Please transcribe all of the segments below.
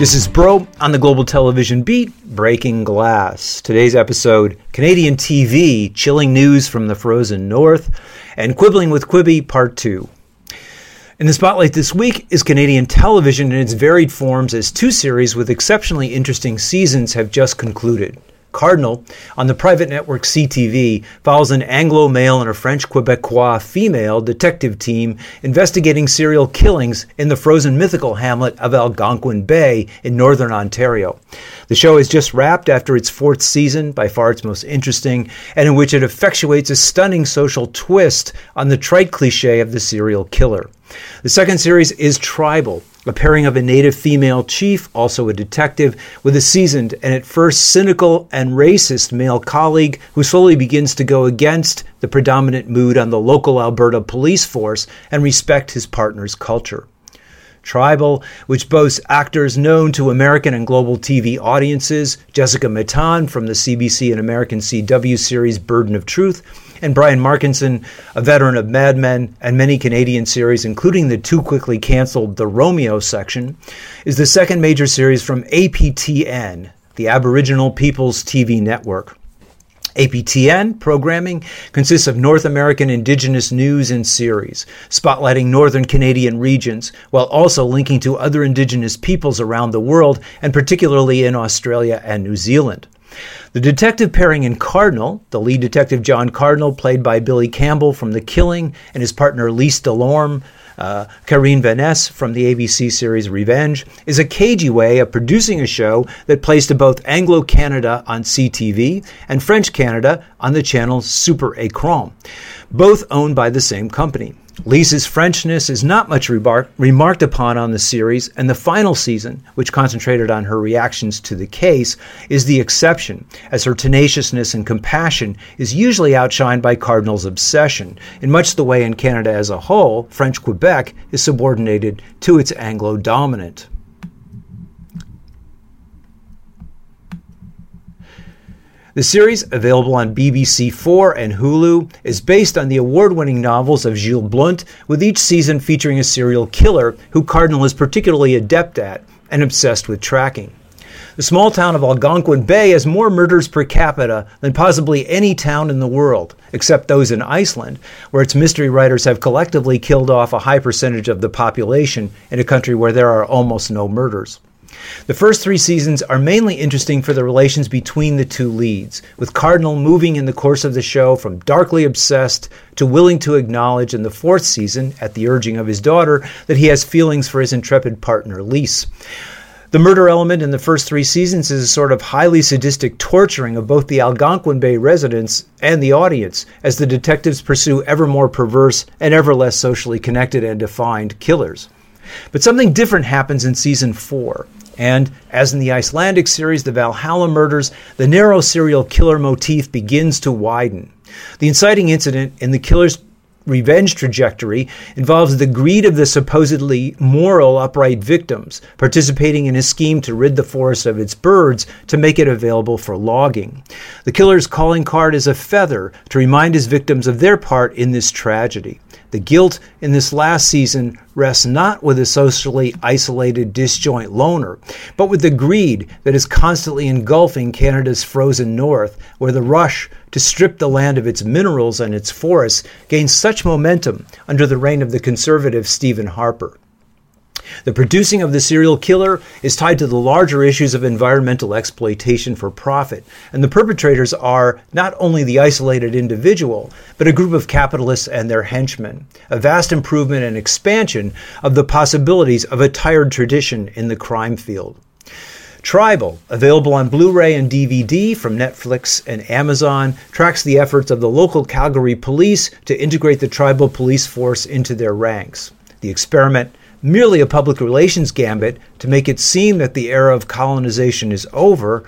This is Broe on the Global Television Beat, Breaking Glass. Today's episode Canadian TV, Chilling News from the Frozen North, and Quibbling with Quibi, Part 2. In the spotlight this week is Canadian television in its varied forms as two series with exceptionally interesting seasons have just concluded. Cardinal on the private network CTV follows an Anglo male and a French Quebecois female detective team investigating serial killings in the frozen mythical hamlet of Algonquin Bay in northern Ontario. The show is just wrapped after its fourth season, by far its most interesting, and in which it effectuates a stunning social twist on the trite cliche of the serial killer. The second series is Tribal, a pairing of a native female chief, also a detective, with a seasoned and at first cynical and racist male colleague who slowly begins to go against the predominant mood on the local Alberta police force and respect his partner's culture. Tribal, which boasts actors known to American and global TV audiences, Jessica Matten from the CBC and American CW series Burden of Truth, and Brian Markinson, a veteran of Mad Men and many Canadian series, including the too quickly canceled The Romeo section, is the second major series from APTN, the Aboriginal Peoples TV network. APTN programming consists of North American Indigenous news and series, spotlighting Northern Canadian regions, while also linking to other Indigenous peoples around the world, and particularly in Australia and New Zealand. The detective pairing in Cardinal, the lead detective John Cardinal, played by Billy Campbell from The Killing, and his partner Lise Delorme, uh, Karine Vanasse from the ABC series Revenge, is a cagey way of producing a show that plays to both Anglo Canada on CTV and French Canada on the channel Super Écran, both owned by the same company. Lisa's Frenchness is not much remarked upon on the series, and the final season, which concentrated on her reactions to the case, is the exception, as her tenaciousness and compassion is usually outshined by Cardinal's obsession, in much the way in Canada as a whole, French Quebec is subordinated to its Anglo dominant. The series, available on BBC Four and Hulu, is based on the award winning novels of Giles Blunt, with each season featuring a serial killer who Cardinal is particularly adept at and obsessed with tracking. The small town of Algonquin Bay has more murders per capita than possibly any town in the world, except those in Iceland, where its mystery writers have collectively killed off a high percentage of the population in a country where there are almost no murders. The first three seasons are mainly interesting for the relations between the two leads, with Cardinal moving in the course of the show from darkly obsessed to willing to acknowledge in the fourth season, at the urging of his daughter, that he has feelings for his intrepid partner, Lise. The murder element in the first three seasons is a sort of highly sadistic torturing of both the Algonquin Bay residents and the audience as the detectives pursue ever more perverse and ever less socially connected and defined killers. But something different happens in season four. And as in the Icelandic series, The Valhalla Murders, the narrow serial killer motif begins to widen. The inciting incident in the killer's revenge trajectory involves the greed of the supposedly moral upright victims participating in a scheme to rid the forest of its birds to make it available for logging. The killer's calling card is a feather to remind his victims of their part in this tragedy. The guilt in this last season rests not with a socially isolated disjoint loner, but with the greed that is constantly engulfing Canada's frozen north, where the rush to strip the land of its minerals and its forests gains such momentum under the reign of the conservative Stephen Harper. The producing of the serial killer is tied to the larger issues of environmental exploitation for profit, and the perpetrators are not only the isolated individual, but a group of capitalists and their henchmen, a vast improvement and expansion of the possibilities of a tired tradition in the crime field. Tribal, available on Blu ray and DVD from Netflix and Amazon, tracks the efforts of the local Calgary police to integrate the tribal police force into their ranks. The experiment, merely a public relations gambit to make it seem that the era of colonization is over,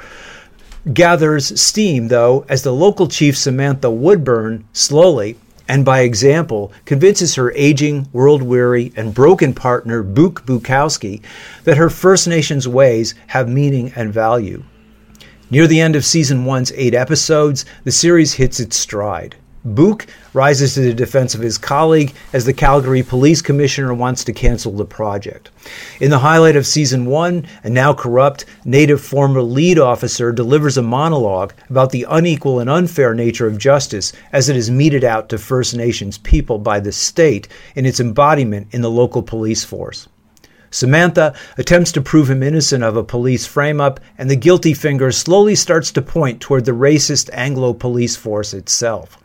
gathers steam, though, as the local chief Samantha Woodburn slowly and by example convinces her aging, world weary, and broken partner, Book Bukowski, that her First Nations ways have meaning and value. Near the end of season one's eight episodes, the series hits its stride. Book rises to the defense of his colleague as the Calgary Police Commissioner wants to cancel the project. In the highlight of season one, a now corrupt native former lead officer delivers a monologue about the unequal and unfair nature of justice as it is meted out to First Nations people by the state in its embodiment in the local police force. Samantha attempts to prove him innocent of a police frame up, and the guilty finger slowly starts to point toward the racist Anglo police force itself.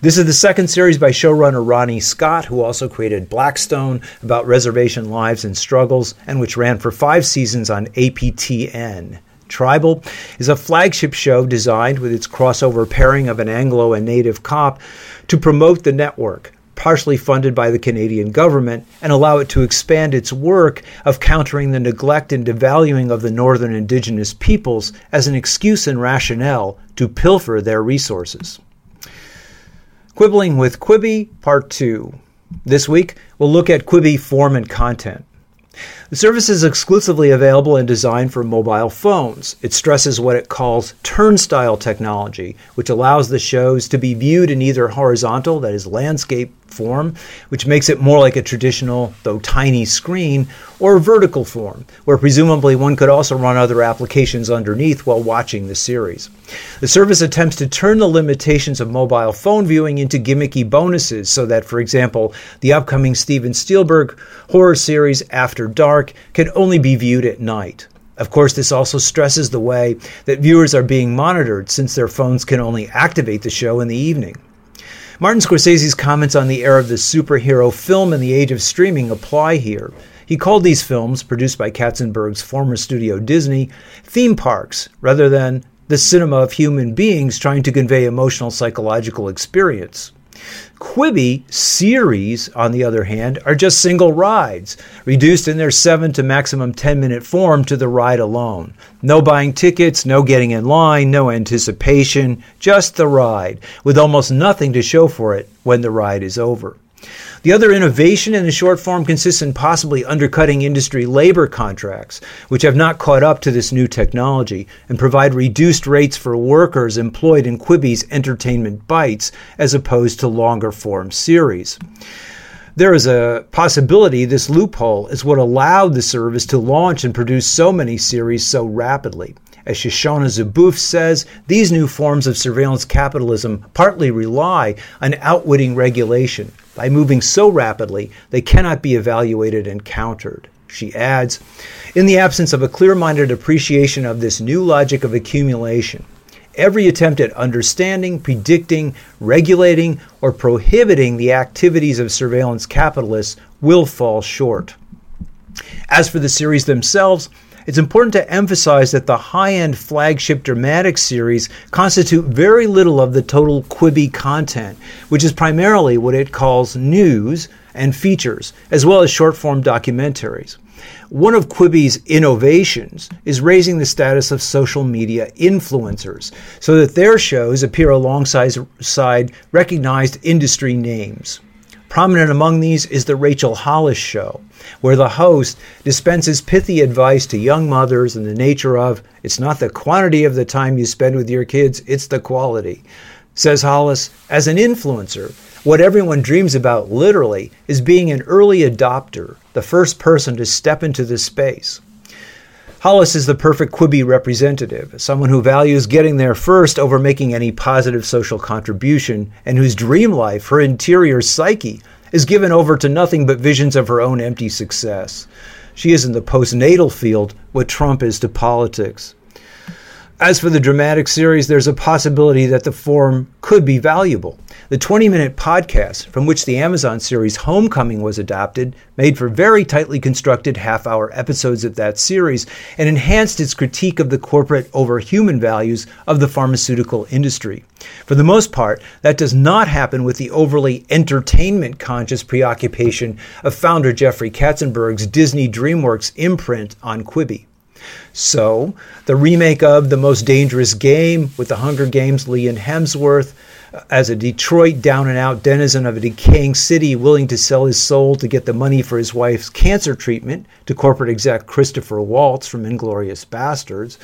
This is the second series by showrunner Ronnie Scott, who also created Blackstone about reservation lives and struggles, and which ran for five seasons on APTN. Tribal is a flagship show designed with its crossover pairing of an Anglo and Native cop to promote the network, partially funded by the Canadian government, and allow it to expand its work of countering the neglect and devaluing of the northern indigenous peoples as an excuse and rationale to pilfer their resources. Quibbling with Quibi, Part 2. This week, we'll look at Quibi form and content. The service is exclusively available and designed for mobile phones. It stresses what it calls Turnstyle technology, which allows the shows to be viewed in either horizontal, that is, landscape form, which makes it more like a traditional, though tiny screen, or vertical form, where presumably one could also run other applications underneath while watching the series. The service attempts to turn the limitations of mobile phone viewing into gimmicky bonuses so that, for example, the upcoming Steven Spielberg horror series After Dark can only be viewed at night. Of course, this also stresses the way that viewers are being monitored since their phones can only activate the show in the evening. Martin Scorsese's comments on the era of the superhero film and the age of streaming apply here. He called these films, produced by Katzenberg's former studio Disney, theme parks rather than the cinema of human beings trying to convey emotional psychological experience. Quibi series, on the other hand, are just single rides, reduced in their 7 to maximum 10 minute form to the ride alone. No buying tickets, no getting in line, no anticipation, just the ride, with almost nothing to show for it when the ride is over. The other innovation in the short form consists in possibly undercutting industry labor contracts, which have not caught up to this new technology, and provide reduced rates for workers employed in Quibi's entertainment bites as opposed to longer form series. There is a possibility this loophole is what allowed the service to launch and produce so many series so rapidly. As Shoshana Zuboff says, these new forms of surveillance capitalism partly rely on outwitting regulation. By moving so rapidly, they cannot be evaluated and countered. She adds, in the absence of a clear minded appreciation of this new logic of accumulation, every attempt at understanding, predicting, regulating, or prohibiting the activities of surveillance capitalists will fall short. As for the series themselves, it's important to emphasize that the high end flagship dramatic series constitute very little of the total Quibi content, which is primarily what it calls news and features, as well as short form documentaries. One of Quibi's innovations is raising the status of social media influencers so that their shows appear alongside recognized industry names. Prominent among these is The Rachel Hollis Show, where the host dispenses pithy advice to young mothers in the nature of it's not the quantity of the time you spend with your kids, it's the quality. Says Hollis, as an influencer, what everyone dreams about literally is being an early adopter, the first person to step into this space. Hollis is the perfect Quibi representative, someone who values getting there first over making any positive social contribution, and whose dream life, her interior psyche, is given over to nothing but visions of her own empty success. She is in the postnatal field what Trump is to politics. As for the dramatic series, there's a possibility that the form could be valuable. The 20 minute podcast, from which the Amazon series Homecoming was adapted, made for very tightly constructed half hour episodes of that series and enhanced its critique of the corporate over human values of the pharmaceutical industry. For the most part, that does not happen with the overly entertainment conscious preoccupation of founder Jeffrey Katzenberg's Disney DreamWorks imprint on Quibi. So, the remake of The Most Dangerous Game with the Hunger Games Liam Hemsworth uh, as a Detroit down and out denizen of a decaying city willing to sell his soul to get the money for his wife's cancer treatment to corporate exec Christopher Waltz from Inglourious Basterds,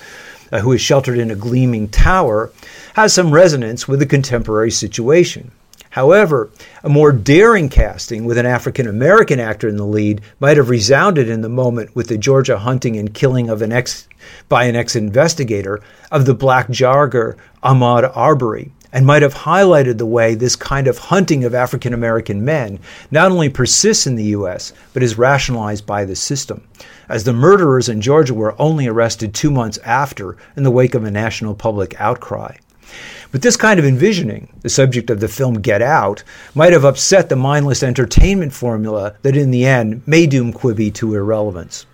uh, who is sheltered in a gleaming tower, has some resonance with the contemporary situation. However, a more daring casting with an African American actor in the lead might have resounded in the moment with the Georgia hunting and killing of an ex by an ex-investigator of the black jogger Ahmaud Arbery and might have highlighted the way this kind of hunting of African American men not only persists in the US but is rationalized by the system as the murderers in Georgia were only arrested 2 months after in the wake of a national public outcry. But this kind of envisioning, the subject of the film Get Out, might have upset the mindless entertainment formula that in the end may doom Quibi to irrelevance.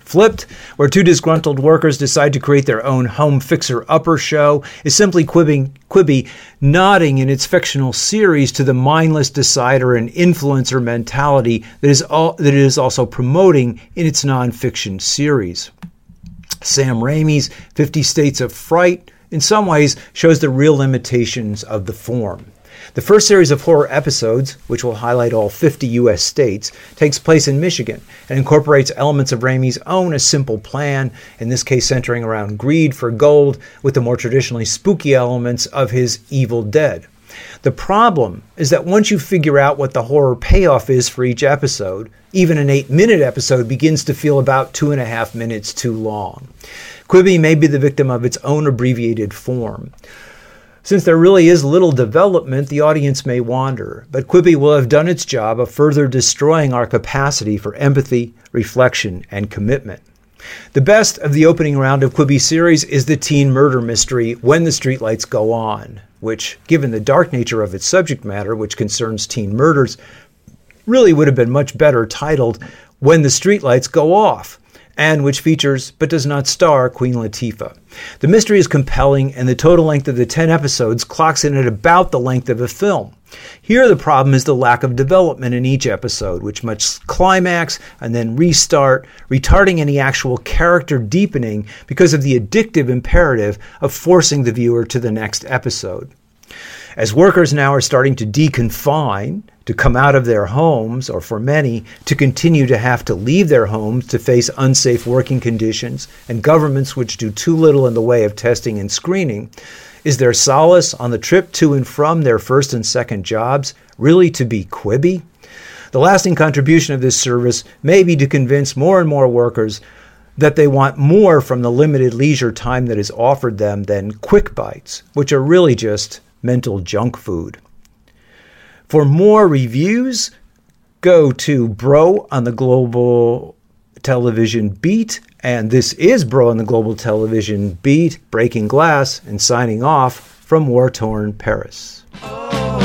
Flipped, where two disgruntled workers decide to create their own home fixer upper show, is simply Quibi, Quibi nodding in its fictional series to the mindless decider and influencer mentality that, is all, that it is also promoting in its nonfiction series. Sam Raimi's Fifty States of Fright in some ways shows the real limitations of the form. The first series of horror episodes, which will highlight all 50 U.S. states, takes place in Michigan and incorporates elements of Raimi's own A Simple Plan, in this case centering around greed for gold, with the more traditionally spooky elements of his Evil Dead. The problem is that once you figure out what the horror payoff is for each episode, even an eight minute episode begins to feel about two and a half minutes too long. Quibi may be the victim of its own abbreviated form. Since there really is little development, the audience may wander, but Quibi will have done its job of further destroying our capacity for empathy, reflection, and commitment. The best of the opening round of Quibi series is the teen murder mystery When the Streetlights Go On, which, given the dark nature of its subject matter, which concerns teen murders, really would have been much better titled When the Streetlights Go Off, and which features but does not star Queen Latifah. The mystery is compelling, and the total length of the 10 episodes clocks in at about the length of a film. Here, the problem is the lack of development in each episode, which must climax and then restart, retarding any actual character deepening because of the addictive imperative of forcing the viewer to the next episode. As workers now are starting to deconfine, to come out of their homes, or for many, to continue to have to leave their homes to face unsafe working conditions, and governments which do too little in the way of testing and screening, is their solace on the trip to and from their first and second jobs really to be Quibi? The lasting contribution of this service may be to convince more and more workers that they want more from the limited leisure time that is offered them than quick bites, which are really just mental junk food. For more reviews, go to Broe on the Global Television Beat. And this is Broe on the Global Television Beat, breaking glass and signing off from war torn Paris. Oh,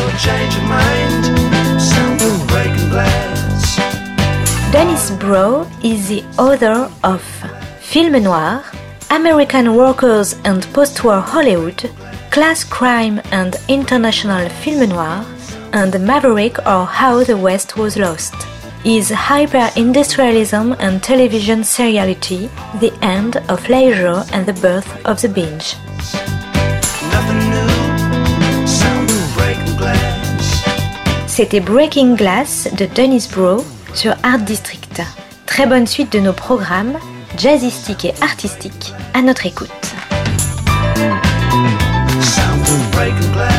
Dennis Broe is the author of Film Noir, American Workers and Post-War Hollywood, Class Crime and International Film Noir, and Maverick or How the West Was Lost. Is hyper industrialism and television seriality the end of leisure and the birth of the binge? C'était Breaking Glass de Dennis Broe sur Art District. Très bonne suite de nos programmes jazzistiques et artistiques à notre écoute. Sound breaking glass.